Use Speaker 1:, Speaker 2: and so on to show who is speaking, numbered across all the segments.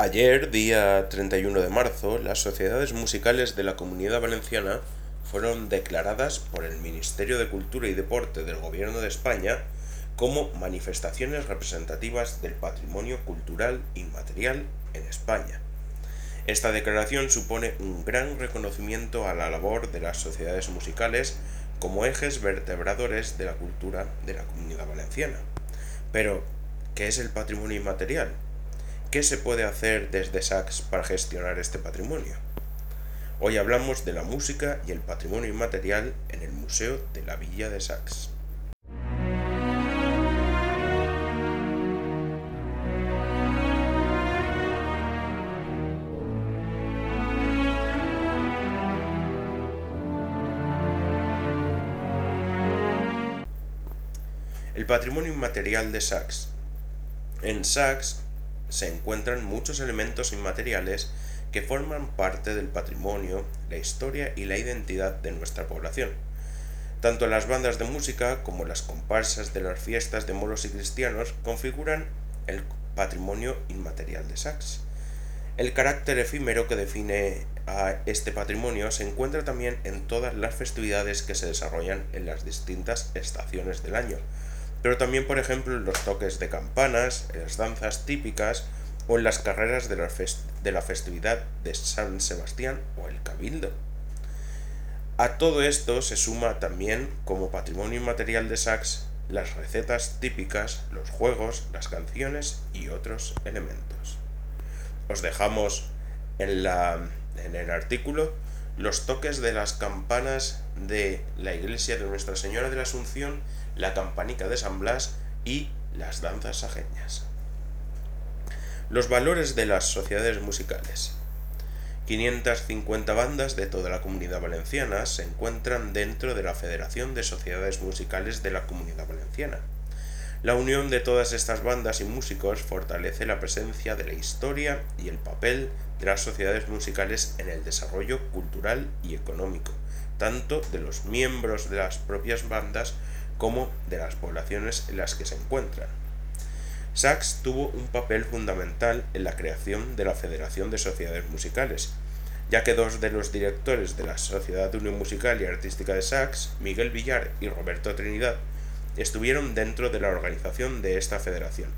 Speaker 1: Ayer, día 31 de marzo, las sociedades musicales de la Comunidad Valenciana fueron declaradas por el Ministerio de Cultura y Deporte del Gobierno de España como manifestaciones representativas del patrimonio cultural inmaterial en España. Esta declaración supone un gran reconocimiento a la labor de las sociedades musicales como ejes vertebradores de la cultura de la comunidad valenciana. Pero, ¿qué es el patrimonio inmaterial? ¿Qué se puede hacer desde SACS para gestionar este patrimonio? Hoy hablamos de la música y el patrimonio inmaterial en el Museo de la Villa de Sax. El patrimonio inmaterial de Sax. En Sax se encuentran muchos elementos inmateriales que forman parte del patrimonio, la historia y la identidad de nuestra población. Tanto las bandas de música como las comparsas de las fiestas de moros y cristianos configuran el patrimonio inmaterial de Sax. El carácter efímero que define a este patrimonio se encuentra también en todas las festividades que se desarrollan en las distintas estaciones del año, pero también por ejemplo en los toques de campanas, en las danzas típicas o en las carreras de la, de la festividad de San Sebastián o el Cabildo. A todo esto se suma también como patrimonio inmaterial de Sax las recetas típicas, los juegos, las canciones y otros elementos. Os dejamos en, la, en el artículo los toques de las campanas de la iglesia de Nuestra Señora de la Asunción, la campanica de San Blas y las danzas ajeñas. Los valores de las sociedades musicales. 550 bandas de toda la comunidad valenciana se encuentran dentro de la Federación de Sociedades Musicales de la Comunidad Valenciana. La unión de todas estas bandas y músicos fortalece la presencia de la historia y el papel de las sociedades musicales en el desarrollo cultural y económico, tanto de los miembros de las propias bandas como de las poblaciones en las que se encuentran. Sachs tuvo un papel fundamental en la creación de la Federación de Sociedades Musicales, ya que dos de los directores de la Sociedad de Unión Musical y Artística de Sachs, Miguel Villar y Roberto Trinidad, estuvieron dentro de la organización de esta federación,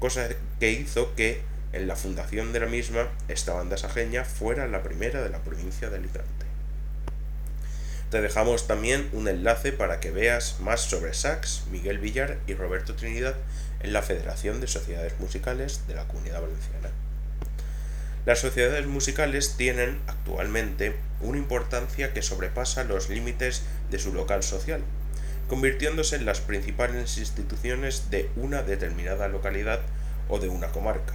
Speaker 1: cosa que hizo que en la fundación de la misma esta banda sajeña fuera la primera de la provincia de Alicante. Te dejamos también un enlace para que veas más sobre Sax, Miguel Villar y Roberto Trinidad en la Federación de Sociedades Musicales de la Comunidad Valenciana. Las sociedades musicales tienen actualmente una importancia que sobrepasa los límites de su local social, convirtiéndose en las principales instituciones de una determinada localidad o de una comarca.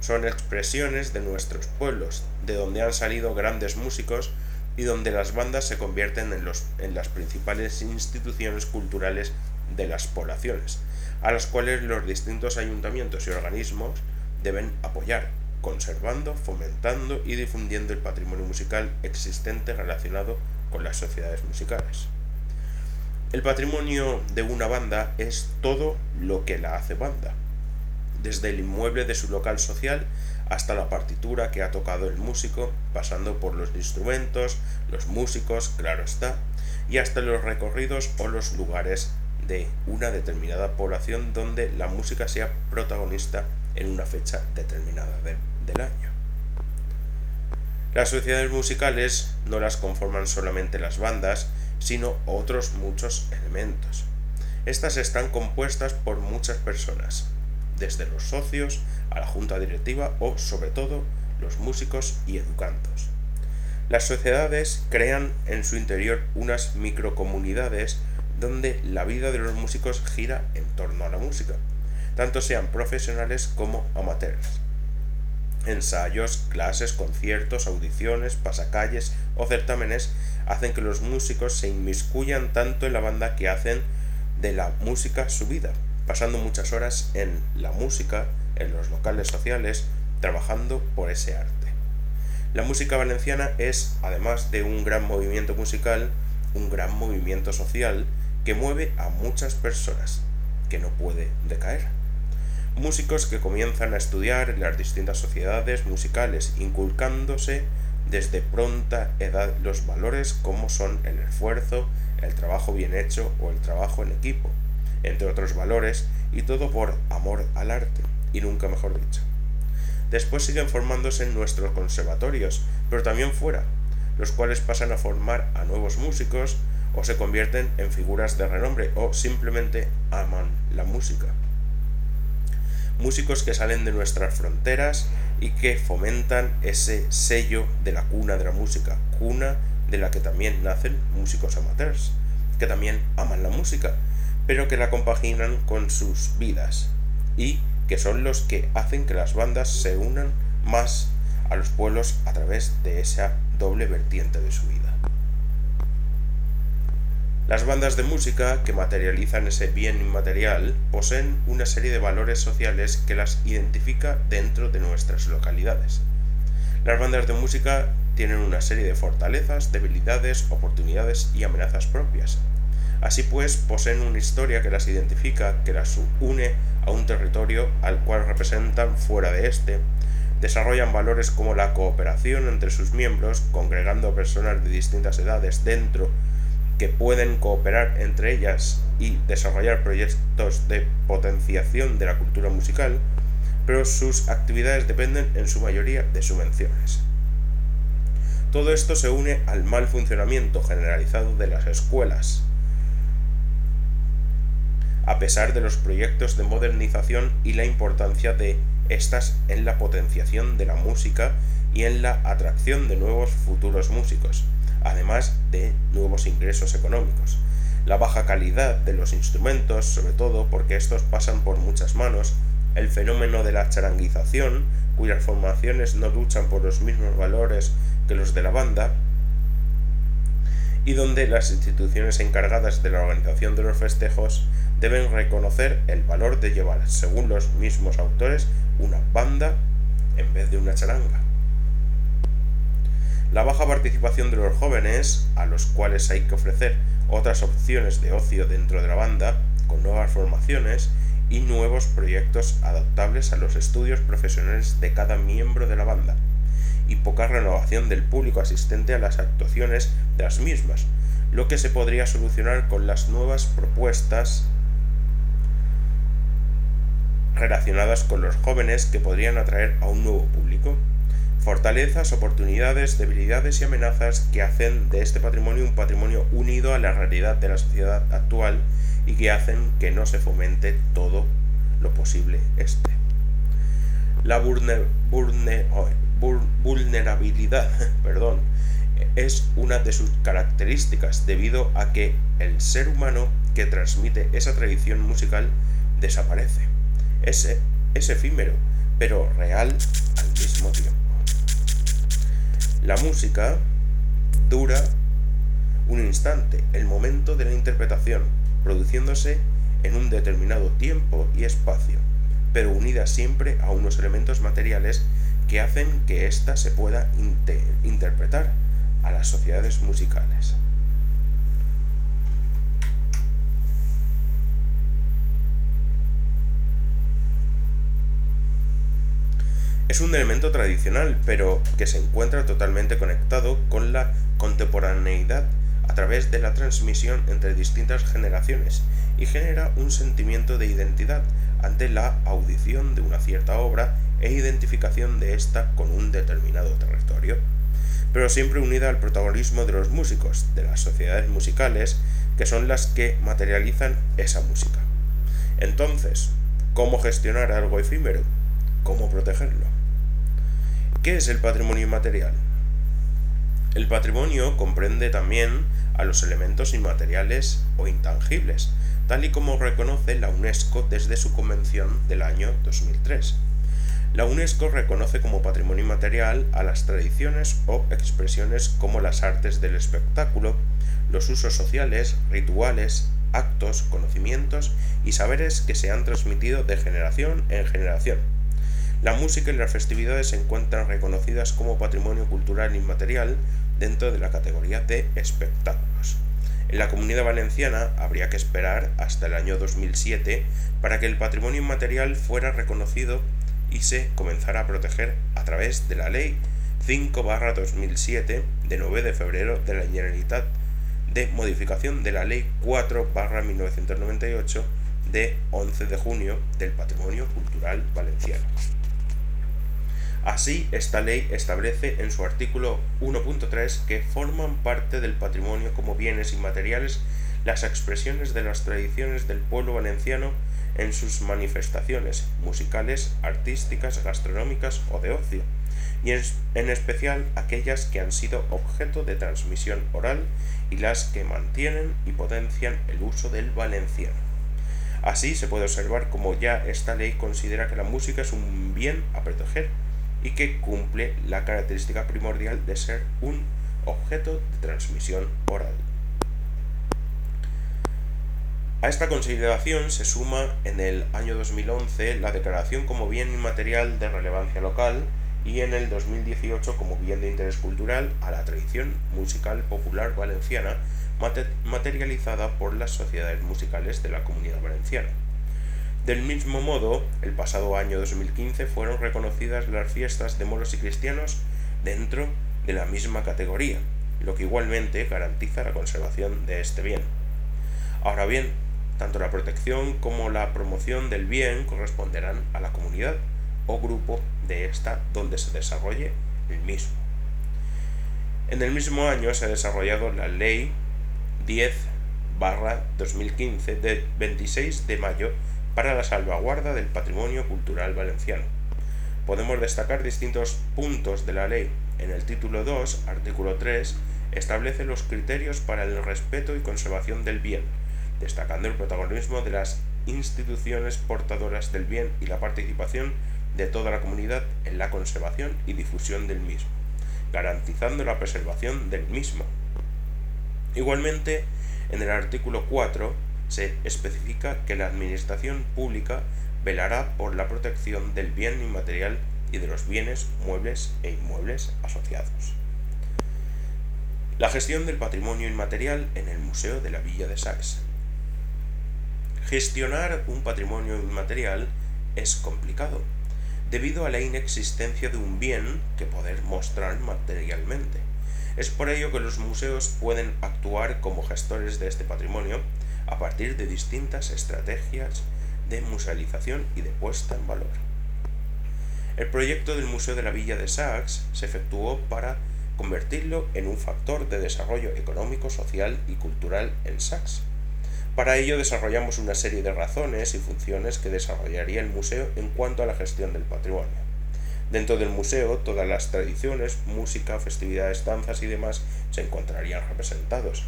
Speaker 1: Son expresiones de nuestros pueblos, de donde han salido grandes músicos y donde las bandas se convierten en, los, en las principales instituciones culturales de las poblaciones, a las cuales los distintos ayuntamientos y organismos deben apoyar, conservando, fomentando y difundiendo el patrimonio musical existente relacionado con las sociedades musicales. El patrimonio de una banda es todo lo que la hace banda, desde el inmueble de su local social hasta la partitura que ha tocado el músico, pasando por los instrumentos, los músicos, claro está, y hasta los recorridos o los lugares de una determinada población donde la música sea protagonista en una fecha determinada del año. Las sociedades musicales no las conforman solamente las bandas, sino otros muchos elementos. Estas están compuestas por muchas personas, desde los socios a la junta directiva o, sobre todo, los músicos y educandos. Las sociedades crean en su interior unas microcomunidades donde la vida de los músicos gira en torno a la música, tanto sean profesionales como amateurs. Ensayos, clases, conciertos, audiciones, pasacalles o certámenes hacen que los músicos se inmiscuyan tanto en la banda que hacen de la música su vida, pasando muchas horas en la música, en los locales sociales, trabajando por ese arte. La música valenciana es, además de un gran movimiento musical, un gran movimiento social que mueve a muchas personas, que no puede decaer. músicos que comienzan a estudiar en las distintas sociedades musicales, inculcándose desde pronta edad los valores como son el esfuerzo, el trabajo bien hecho o el trabajo en equipo, entre otros valores, y todo por amor al arte, y nunca mejor dicho. Después siguen formándose en nuestros conservatorios, pero también fuera, los cuales pasan a formar a nuevos músicos o se convierten en figuras de renombre o simplemente aman la música. Músicos que salen de nuestras fronteras y que fomentan ese sello de la cuna de la música, cuna de la que también nacen músicos amateurs, que también aman la música, pero que la compaginan con sus vidas y que son los que hacen que las bandas se unan más a los pueblos a través de esa doble vertiente de su vida. Las bandas de música que materializan ese bien inmaterial poseen una serie de valores sociales que las identifica dentro de nuestras localidades. Las bandas de música tienen una serie de fortalezas, debilidades, oportunidades y amenazas propias. Así pues, poseen una historia que las identifica, que las une a un territorio al cual representan fuera de este, desarrollan valores como la cooperación entre sus miembros, congregando a personas de distintas edades dentro que pueden cooperar entre ellas y desarrollar proyectos de potenciación de la cultura musical, pero sus actividades dependen en su mayoría de subvenciones. Todo esto se une al mal funcionamiento generalizado de las escuelas, a pesar de los proyectos de modernización y la importancia de estas en la potenciación de la música y en la atracción de nuevos futuros músicos, además de nuevos ingresos económicos. La baja calidad de los instrumentos, sobre todo porque estos pasan por muchas manos, el fenómeno de la charanguización, cuyas formaciones no luchan por los mismos valores que los de la banda, y donde las instituciones encargadas de la organización de los festejos deben reconocer el valor de llevar, según los mismos autores, una banda en vez de una charanga. La baja participación de los jóvenes, a los cuales hay que ofrecer otras opciones de ocio dentro de la banda, con nuevas formaciones y nuevos proyectos adaptables a los estudios profesionales de cada miembro de la banda, y poca renovación del público asistente a las actuaciones de las mismas, lo que se podría solucionar con las nuevas propuestas relacionadas con los jóvenes que podrían atraer a un nuevo público. Fortalezas, oportunidades, debilidades y amenazas que hacen de este patrimonio un patrimonio unido a la realidad de la sociedad actual y que hacen que no se fomente todo lo posible este. La vulnerabilidad perdón, es una de sus características debido a que el ser humano que transmite esa tradición musical desaparece. Es, efímero, pero real al mismo tiempo. La música dura un instante, el momento de la interpretación, produciéndose en un determinado tiempo y espacio, pero unida siempre a unos elementos materiales que hacen que ésta se pueda interpretar a las sociedades musicales. Es un elemento tradicional, pero que se encuentra totalmente conectado con la contemporaneidad a través de la transmisión entre distintas generaciones y genera un sentimiento de identidad ante la audición de una cierta obra e identificación de ésta con un determinado territorio, pero siempre unida al protagonismo de los músicos, de las sociedades musicales, que son las que materializan esa música. Entonces, ¿cómo gestionar algo efímero? ¿Cómo protegerlo? ¿Qué es el patrimonio inmaterial? El patrimonio comprende también a los elementos inmateriales o intangibles, tal y como reconoce la UNESCO desde su convención del año 2003. La UNESCO reconoce como patrimonio inmaterial a las tradiciones o expresiones como las artes del espectáculo, los usos sociales, rituales, actos, conocimientos y saberes que se han transmitido de generación en generación la música y las festividades se encuentran reconocidas como patrimonio cultural inmaterial dentro de la categoría de espectáculos. En la comunidad valenciana habría que esperar hasta el año 2007 para que el patrimonio inmaterial fuera reconocido y se comenzara a proteger a través de la Ley 5-2007 de 9 de febrero de la Generalitat de modificación de la Ley 4-1998 de 11 de junio del Patrimonio Cultural Valenciano. Así, esta ley establece en su artículo 1.3 que forman parte del patrimonio como bienes inmateriales las expresiones de las tradiciones del pueblo valenciano en sus manifestaciones musicales, artísticas, gastronómicas o de ocio, y en, especial aquellas que han sido objeto de transmisión oral y las que mantienen y potencian el uso del valenciano. Así se puede observar como ya esta ley considera que la música es un bien a proteger y que cumple la característica primordial de ser un objeto de transmisión oral. A esta consideración se suma en el año 2011 la declaración como bien inmaterial de relevancia local y en el 2018 como bien de interés cultural a la tradición musical popular valenciana materializada por las sociedades musicales de la comunidad valenciana. Del mismo modo, el pasado año 2015 fueron reconocidas las fiestas de moros y cristianos dentro de la misma categoría, lo que igualmente garantiza la conservación de este bien. Ahora bien, tanto la protección como la promoción del bien corresponderán a la comunidad o grupo de esta donde se desarrolle el mismo. En el mismo año se ha desarrollado la Ley 10 2015 de 26 de mayo para la salvaguarda del patrimonio cultural valenciano. Podemos destacar distintos puntos de la ley. En el título 2, artículo 3, establece los criterios para el respeto y conservación del bien, destacando el protagonismo de las instituciones portadoras del bien y la participación de toda la comunidad en la conservación y difusión del mismo, garantizando la preservación del mismo. Igualmente, en el artículo 4 se especifica que la Administración Pública velará por la protección del bien inmaterial y de los bienes muebles e inmuebles asociados. La gestión del patrimonio inmaterial en el Museo de la Villa de Sax. Gestionar un patrimonio inmaterial es complicado, debido a la inexistencia de un bien que poder mostrar materialmente. Es por ello que los museos pueden actuar como gestores de este patrimonio a partir de distintas estrategias de musealización y de puesta en valor. El proyecto del Museo de la Villa de Sax se efectuó para convertirlo en un factor de desarrollo económico, social y cultural en Sax. Para ello desarrollamos una serie de razones y funciones que desarrollaría el museo en cuanto a la gestión del patrimonio. Dentro del museo, todas las tradiciones, música, festividades, danzas y demás se encontrarían representados,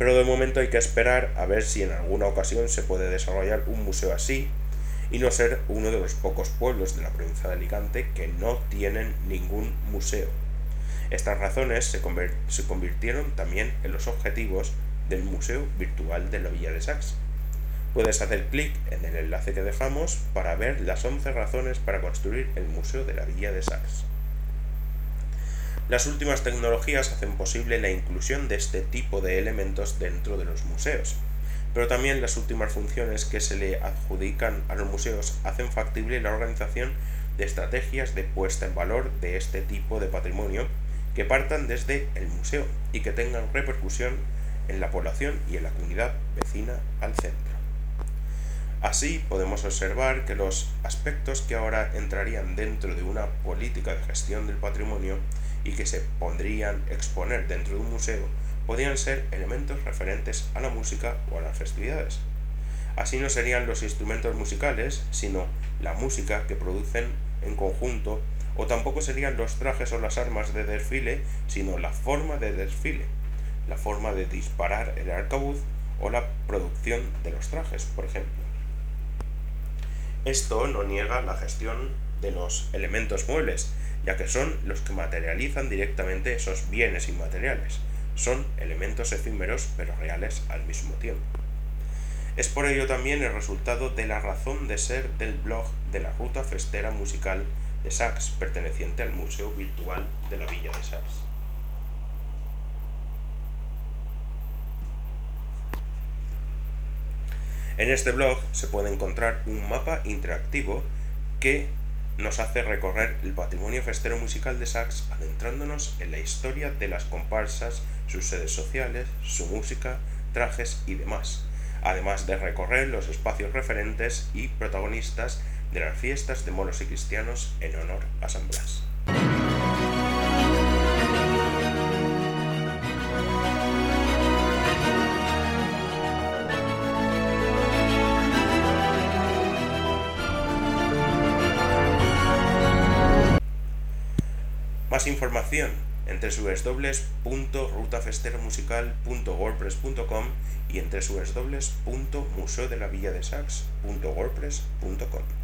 Speaker 1: pero de momento hay que esperar a ver si en alguna ocasión se puede desarrollar un museo así y no ser uno de los pocos pueblos de la provincia de Alicante que no tienen ningún museo. Estas razones se, convirtieron también en los objetivos del Museo Virtual de la Villa de Sax. Puedes hacer clic en el enlace que dejamos para ver las 11 razones para construir el Museo de la Villa de Sax. Las últimas tecnologías hacen posible la inclusión de este tipo de elementos dentro de los museos, pero también las últimas funciones que se le adjudican a los museos hacen factible la organización de estrategias de puesta en valor de este tipo de patrimonio que partan desde el museo y que tengan repercusión en la población y en la comunidad vecina al centro. Así podemos observar que los aspectos que ahora entrarían dentro de una política de gestión del patrimonio y que se pondrían exponer dentro de un museo podrían ser elementos referentes a la música o a las festividades. Así no serían los instrumentos musicales, sino la música que producen en conjunto, o tampoco serían los trajes o las armas de desfile, sino la forma de desfile, la forma de disparar el arcabuz o la producción de los trajes, por ejemplo. Esto no niega la gestión de los elementos muebles, ya que son los que materializan directamente esos bienes inmateriales. Son elementos efímeros pero reales al mismo tiempo. Es por ello también el resultado de la razón de ser del blog de la Ruta Festera Musical de Sax, perteneciente al Museo Virtual de la Villa de Sax. En este blog se puede encontrar un mapa interactivo que nos hace recorrer el patrimonio festero musical de Sax adentrándonos en la historia de las comparsas, sus sedes sociales, su música, trajes y demás, además de recorrer los espacios referentes y protagonistas de las fiestas de moros y cristianos en honor a San Blas. Información en www.rutafesteromusical.wordpress.com y en www.museodelavilladesax.wordpress.com.